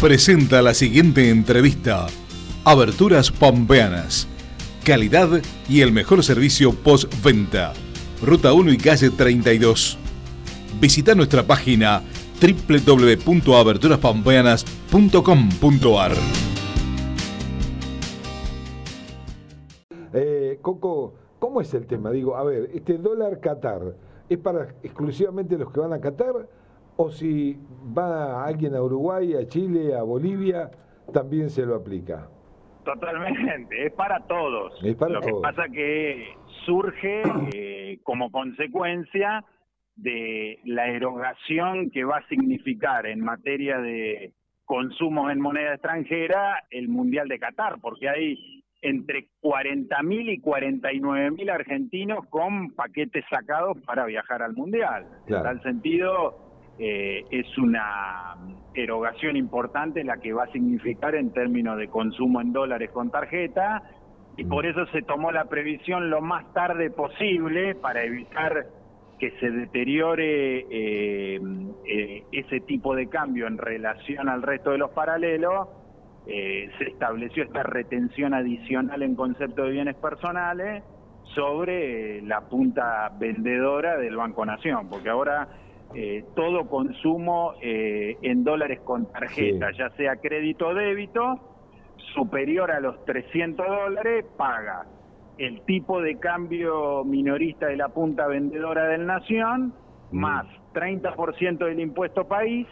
presenta la siguiente entrevista. Aberturas Pampeanas. Calidad y el mejor servicio postventa. Ruta 1 y calle 32. Visita nuestra página www.aberturaspampeanas.com.ar. Eh, Coco, ¿cómo es el tema? Digo, a ver, este dólar Qatar, ¿es para exclusivamente los que van a Qatar? ¿O si va alguien a Uruguay, a Chile, a Bolivia, también se lo aplica? Totalmente, es para todos. Es para Lo que pasa que surge eh, como consecuencia de la erogación que va a significar en materia de consumo en moneda extranjera el Mundial de Qatar, porque hay entre 40.000 y 49.000 argentinos con paquetes sacados para viajar al Mundial. Claro. En tal sentido, eh, es una erogación importante la que va a significar en términos de consumo en dólares con tarjeta y por eso se tomó la previsión lo más tarde posible para evitar que se deteriore eh, eh, ese tipo de cambio en relación al resto de los paralelos, eh, se estableció esta retención adicional en concepto de bienes personales sobre la punta vendedora del Banco Nación, porque ahora eh, todo consumo eh, en dólares con tarjeta, Sí. ya sea crédito o débito, superior a los 300 dólares, paga el tipo de cambio minorista de la punta vendedora del Nación, más 30% del impuesto país,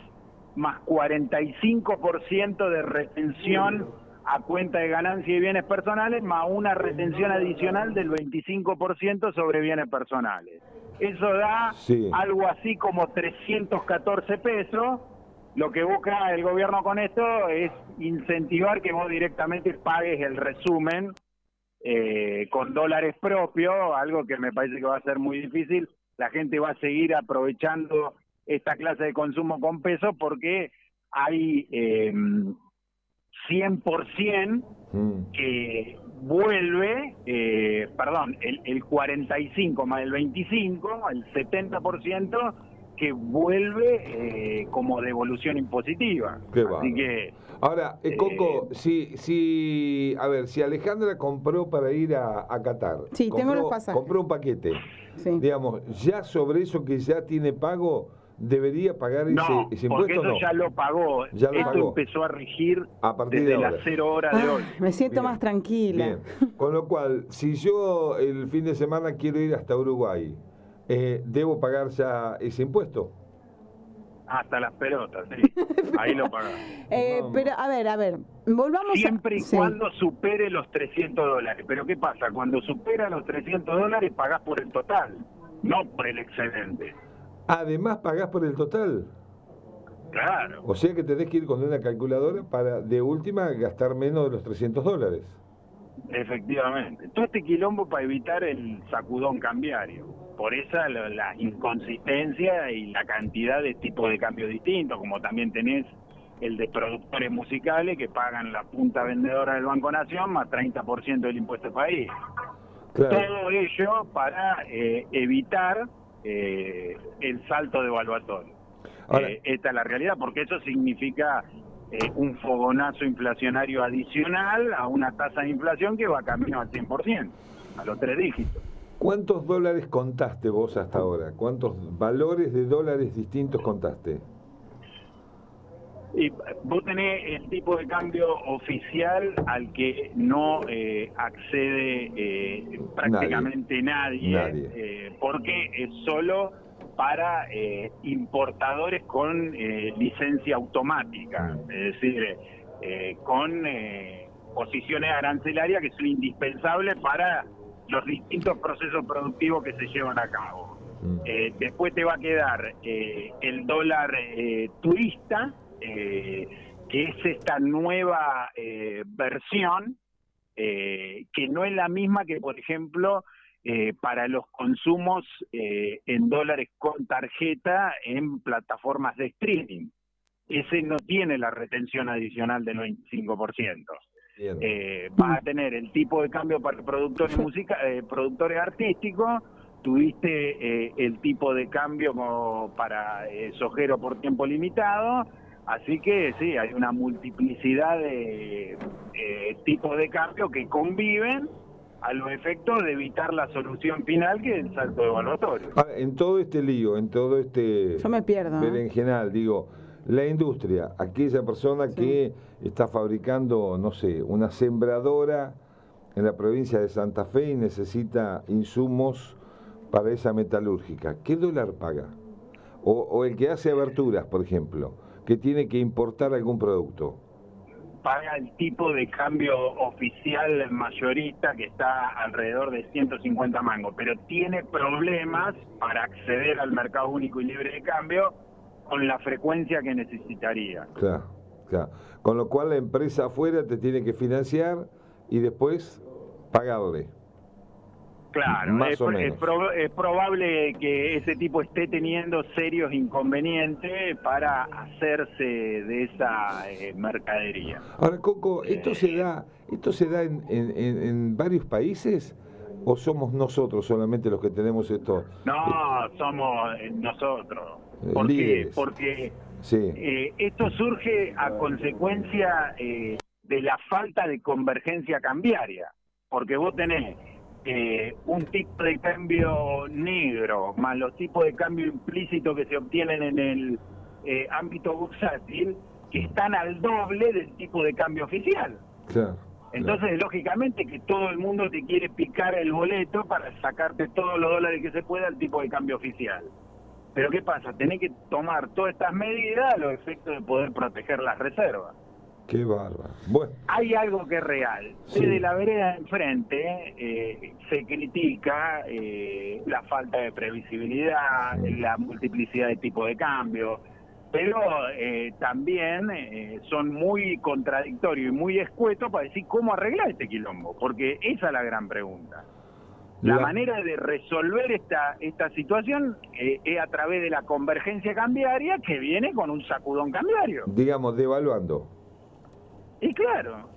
más 45% de retención a cuenta de ganancia y bienes personales, más una retención adicional del 25% sobre bienes personales. Eso da Sí. algo así como 314 pesos. Lo que busca el gobierno con esto es incentivar que vos directamente pagues el resumen eh, con dólares propios, algo que me parece que va a ser muy difícil. La gente va a seguir aprovechando esta clase de consumo con pesos porque hay eh, 100% Mm. que vuelve, eh, perdón, el, el 45 más el 25, el 70% que vuelve eh, como devolución impositiva. Qué Así que Ahora, eh, Coco, si, si, a ver, si Alejandra compró para ir a, a Qatar, Sí, tengo compró- los pasajes. compró un paquete, Sí. digamos, ya sobre eso que ya tiene pago, debería pagar ese, no, ese porque impuesto eso no. ya lo pagó. Ya lo Esto pagó. empezó a regir A partir desde de las cero horas de Ay, hoy. me siento Bien. más tranquila. Bien. Con lo cual, si yo el fin de semana quiero ir hasta Uruguay, eh, ¿debo pagar ya ese impuesto? Hasta las pelotas, sí. Ahí lo pagás. Eh, pero, a ver, a ver, volvamos Siempre y a... sí. cuando supere los 300 dólares. Pero ¿qué pasa? Cuando supera los 300 dólares pagás por el total, no por el excedente. Además, pagás por el total. Claro. O sea que tenés que ir con una calculadora para, de última, gastar menos de los 300 dólares. Efectivamente. Todo este quilombo para evitar el sacudón cambiario. Por esa la, la inconsistencia y la cantidad de tipos de cambios distintos, como también tenés el de productores musicales que pagan la punta vendedora del Banco Nación más 30% del impuesto país. Claro. Todo ello para eh, evitar eh, el salto devaluatorio. Ahora- Eh, esta es la realidad, porque eso significa eh, un fogonazo inflacionario adicional a una tasa de inflación que va camino al 100%, a los tres dígitos. ¿Cuántos dólares contaste vos hasta ahora? ¿Cuántos valores de dólares distintos contaste? Y vos tenés el tipo de cambio oficial al que no eh, accede eh, prácticamente nadie, Nadie. eh, porque es solo para eh, importadores con eh, licencia automática, Mm. es decir, con eh, posiciones arancelarias que son indispensables para los distintos procesos productivos que se llevan a cabo. Mm. Eh, después te va a quedar eh, el dólar eh, turista, eh, que es esta nueva eh, versión, eh, que no es la misma que, por ejemplo, eh, para los consumos eh, en dólares con tarjeta en plataformas de streaming. Ese no tiene la retención adicional del 25% Bien. eh, vas a tener el tipo de cambio para productores música, eh, productores artísticos, tuviste eh, el tipo de cambio como para eh, sojero por tiempo limitado, Así que sí, hay una multiplicidad de eh, tipos de cambio que conviven a los efectos de evitar la solución final que es el salto evaluatorio. Ahora, en todo este lío, en todo este Yo me pierdo. ¿eh? berenjenal, digo, la industria, aquella persona que está fabricando, no sé, una sembradora en la provincia de Santa Fe y necesita insumos para esa metalúrgica, ¿qué dólar paga? O, o el que hace aberturas, por ejemplo, que tiene que importar algún producto. paga el tipo de cambio oficial mayorista que está alrededor de 150 mangos, pero tiene problemas para acceder al mercado único y libre de cambio con la frecuencia que necesitaría. Claro, claro. Con lo cual la empresa afuera te tiene que financiar y después pagarle. Claro, Más es, o es menos. prob- es probable que ese tipo esté teniendo serios inconvenientes para hacerse de esa eh, mercadería. Ahora, Coco, ¿esto se da, esto se da en, en- en- varios países o somos nosotros solamente los que tenemos esto? No, somos eh, nosotros. Eh, ¿Por qué? Porque Sí, eh, esto surge a consecuencia eh, de la falta de convergencia cambiaria. Porque vos tenés eh, un tipo de cambio negro más los tipos de cambio implícito que se obtienen en el eh, ámbito bursátil que están al doble del tipo de cambio oficial. claro. Entonces, lógicamente que todo el mundo te quiere picar el boleto para sacarte todos los dólares que se pueda al tipo de cambio oficial. Pero ¿qué pasa? Tenés que tomar todas estas medidas a los efectos de poder proteger las reservas. Qué bárbaro. Bueno, Hay algo que es real. Sí. Desde la vereda de enfrente eh, se critica eh, la falta de previsibilidad, Sí. la multiplicidad de tipos de cambio, pero eh, también eh, son muy contradictorios y muy escuetos para decir cómo arreglar este quilombo, porque esa es la gran pregunta. La, La- manera de resolver esta, esta situación eh, es a través de la convergencia cambiaria que viene con un sacudón cambiario. digamos, devaluando. Y claro.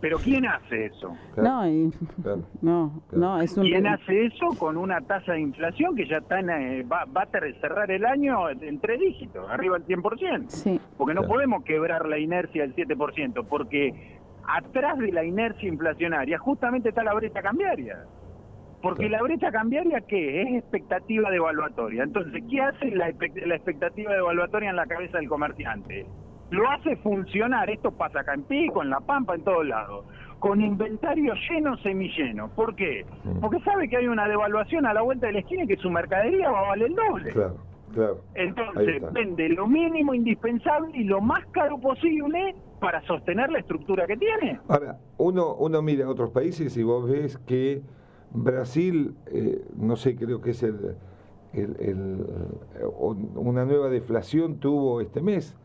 Pero ¿quién hace eso? Claro, No, y- claro. no, Claro. no, es un... ¿Quién hace eso con una tasa de inflación que ya está en, eh, va, va a ter- cerrar el año en tres dígitos, arriba del 100%? Sí, Porque no Claro. podemos quebrar la inercia del 7%, porque atrás de la inercia inflacionaria justamente está la brecha cambiaria. Porque Claro. la brecha cambiaria, ¿qué? Es expectativa devaluatoria. Entonces, ¿qué hace la, la expectativa devaluatoria en la cabeza del comerciante? Lo hace funcionar, esto pasa acá en Pico, en La Pampa, en todos lados, con inventario lleno, semilleno. ¿Por qué? Mm. Porque sabe que hay una devaluación a la vuelta de la esquina y que su mercadería va a valer el doble. Claro, claro. Entonces, vende lo mínimo indispensable y lo más caro posible para sostener la estructura que tiene. Ahora, uno, uno mira a otros países y vos ves que Brasil, eh, no sé, creo que es el, el- el- o- una nueva deflación tuvo este mes.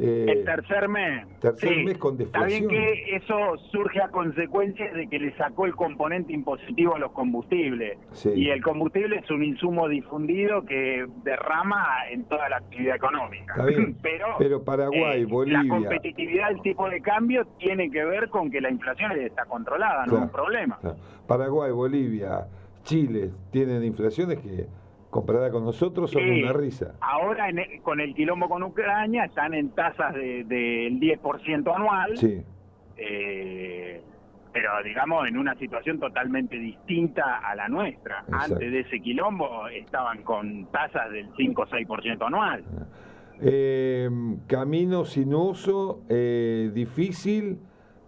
Eh, el tercer mes. tercer sí. mes con Está bien deflación. que eso surge a consecuencia de que le sacó el componente impositivo a los combustibles. Sí. Y el combustible es un insumo difundido que derrama en toda la actividad económica. Está bien, Pero, pero Paraguay, eh, Bolivia. La competitividad del tipo de cambio tiene que ver con que la inflación está controlada, no es un problema. Claro. Paraguay, Bolivia, Chile tienen inflaciones que comparada con nosotros son una risa. Ahora en el- con el quilombo con Ucrania están en tasas de- del 10% anual, Sí, eh, pero digamos en una situación totalmente distinta a la nuestra. Exacto. Antes de ese quilombo estaban con tasas del 5 o 6% anual. Eh, camino sinuoso, eh, difícil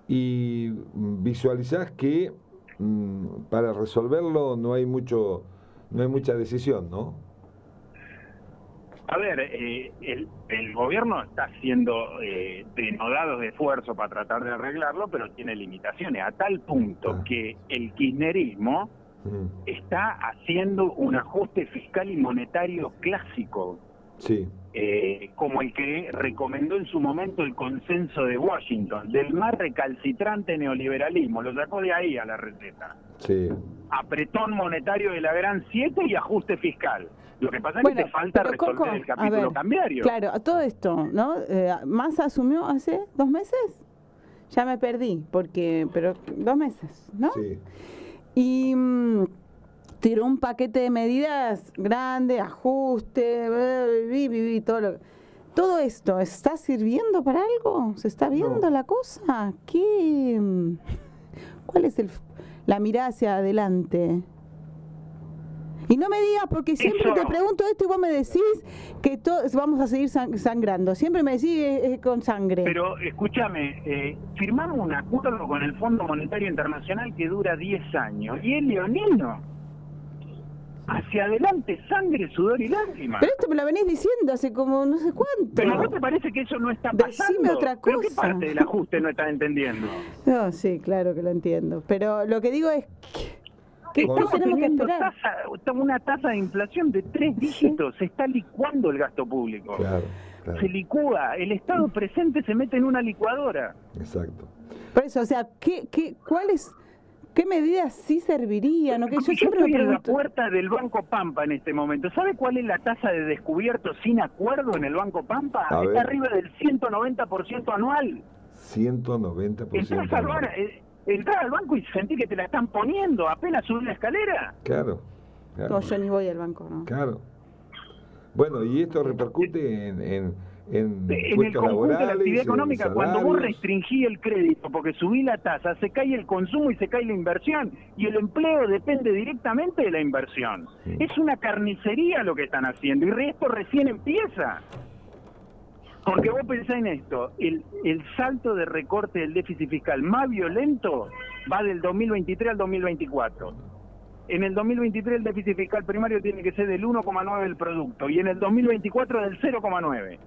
y visualizás que mm, para resolverlo no hay mucho, no hay mucha decisión, ¿no? A ver, eh, el, el gobierno está haciendo eh, denodados de esfuerzo para tratar de arreglarlo, pero tiene limitaciones, a tal punto Ah. que el kirchnerismo Mm, está haciendo un ajuste fiscal y monetario clásico, Sí, eh, como el que recomendó en su momento el consenso de Washington, del más recalcitrante neoliberalismo, lo sacó de ahí a la receta. sí. Apretón monetario de la Gran Siete y ajuste fiscal. Lo que pasa es Bueno, que te falta resolver Coco, el capítulo ver, cambiario. Claro, a todo esto, ¿no? Eh, Massa asumió hace dos meses. Ya me perdí, porque, pero dos meses, ¿no? Sí, Y mm, tiró un paquete de medidas grande, ajuste, bi, todo lo todo esto está sirviendo para algo? ¿Se está viendo la cosa? ¿Qué, ¿Cuál es el, la mirada hacia adelante? Y no me digas, porque siempre te pregunto esto y vos me decís que todos vamos a seguir sangrando. Siempre me decís eh, eh, con sangre. Pero escúchame, eh, firmamos un acuerdo con el Fondo Monetario Internacional que dura 10 años y es leonino. Hacia adelante, sangre, sudor y lágrimas. Pero esto me lo venís diciendo hace como no sé cuánto. Pero ¿no te parece que eso no está pasando? Decime otra cosa. ¿Pero qué parte del ajuste no estás entendiendo? No, sí, claro que lo entiendo. Pero lo que digo es que Estamos teniendo una tasa de inflación de tres dígitos. Se está licuando el gasto público. Se licúa. El Estado presente se mete en una licuadora. Exacto. Por eso, o sea, ¿qué, qué, ¿cuáles ¿Qué medidas sí servirían? Que yo, siempre estoy en la puerta del Banco Pampa en este momento. ¿Sabe cuál es la tasa de descubierto sin acuerdo en el Banco Pampa? Está arriba del 190% anual. 190% anual entrar al banco y sentir que te la están poniendo apenas subir la escalera. Claro. No, yo ni voy al banco, ¿no? Claro. Bueno, y esto repercute en, en, en, en el conjunto de la actividad económica. Cuando vos restringí el crédito porque subí la tasa, se cae el consumo y se cae la inversión. Y el empleo depende directamente de la inversión. Es una carnicería lo que están haciendo y esto recién empieza. Porque vos pensás en esto, el, el salto de recorte del déficit fiscal más violento va del 2023 al 2024. En el 2023 el déficit fiscal primario tiene que ser del 1,9 del producto y en el 2024 del 0,9.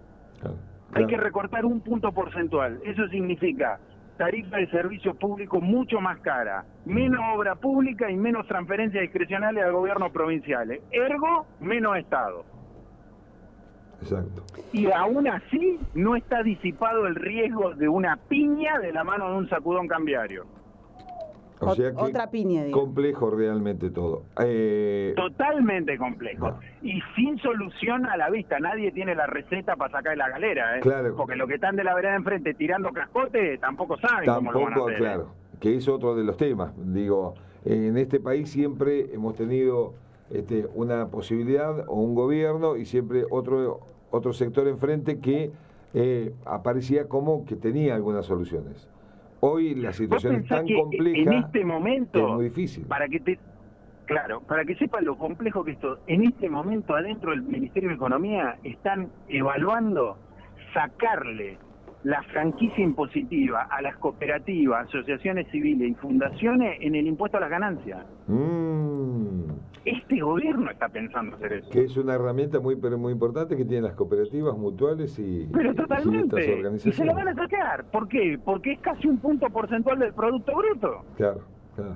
Hay que recortar un punto porcentual. Eso significa tarifa de servicios públicos mucho más cara, menos obra pública y menos transferencias discrecionales al gobierno provinciales. Ergo, menos Estado. Exacto. Y aún así no está disipado el riesgo de una piña de la mano de un sacudón cambiario. O sea otra piña. Complejo realmente todo. Eh, Totalmente complejo. Y sin solución a la vista. Nadie tiene la receta para sacar de la galera. ¿eh? Claro. Porque los que están de la vereda enfrente tirando cascote tampoco saben cómo lo van a hacer. ¿eh? Claro. Que es otro de los temas. Digo, en este país siempre hemos tenido este, una posibilidad o un gobierno y siempre otro otro sector enfrente que eh, aparecía como que tenía algunas soluciones. Hoy la situación es tan compleja en este momento, es muy difícil. Para que te, claro, para que sepan lo complejo que esto, en este momento adentro del Ministerio de Economía están evaluando sacarle la franquicia impositiva a las cooperativas, asociaciones civiles y fundaciones en el impuesto a las ganancias. Mm. Este gobierno está pensando hacer eso. Que es una herramienta muy pero muy importante que tienen las cooperativas mutuales y, pero totalmente. Y, organizaciones. y se lo van a sacar. ¿Por qué? Porque es casi un punto porcentual del Producto Bruto. Claro, claro.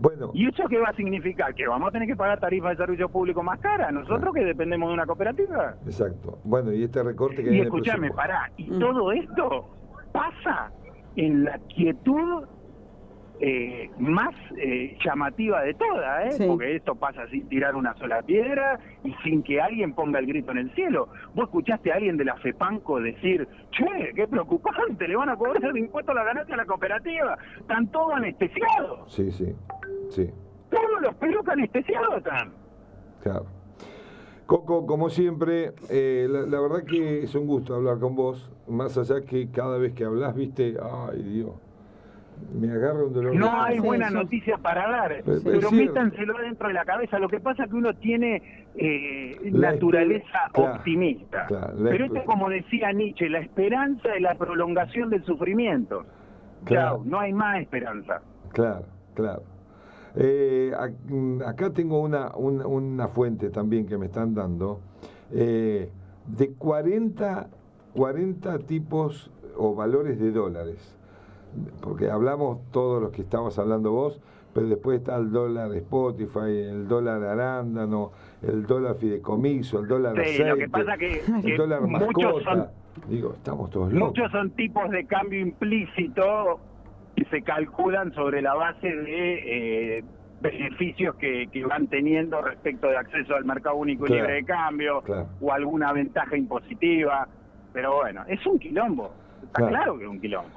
Bueno. ¿Y eso qué va a significar? Que vamos a tener que pagar tarifas de servicio público más caras, nosotros que dependemos de una cooperativa. Exacto. Bueno, y este recorte que Y escúchame, pará, y mm. todo esto pasa en la quietud eh, más eh, llamativa de todas, ¿eh? porque esto pasa sin tirar una sola piedra y sin que alguien ponga el grito en el cielo. Vos escuchaste a alguien de la FEPANCO decir, che, qué preocupante, le van a cobrar el impuesto a la ganancia a la cooperativa, están todos anestesiados. Sí, sí, sí. Todos los pelos anestesiados están. Claro. Coco, como siempre, eh, la, la, verdad que es un gusto hablar con vos, más allá que cada vez que hablas, viste, ay Dios, me agarra un dolor. No hay buena noticia para dar, pero, métanselo dentro de la cabeza. Lo que pasa es que uno tiene eh, naturaleza optimista. pero esto es como decía Nietzsche, la esperanza es la prolongación del sufrimiento. Claro. no hay más esperanza. Claro, claro. Eh, mm, acá tengo una, una, fuente también que me están dando eh, de 40, 40 tipos o valores de dólares porque hablamos todos los que estamos hablando vos, pero después está el dólar Spotify, el dólar arándano, el dólar fideicomiso, el dólar sí, lo que pasa que, el dólar mascota. Digo, estamos todos locos. Muchos son tipos de cambio implícito que se calculan sobre la base de eh, beneficios que, que, van teniendo respecto de acceso al mercado único y libre de cambio o alguna ventaja impositiva. Pero bueno, es un quilombo. Está claro que es un quilombo.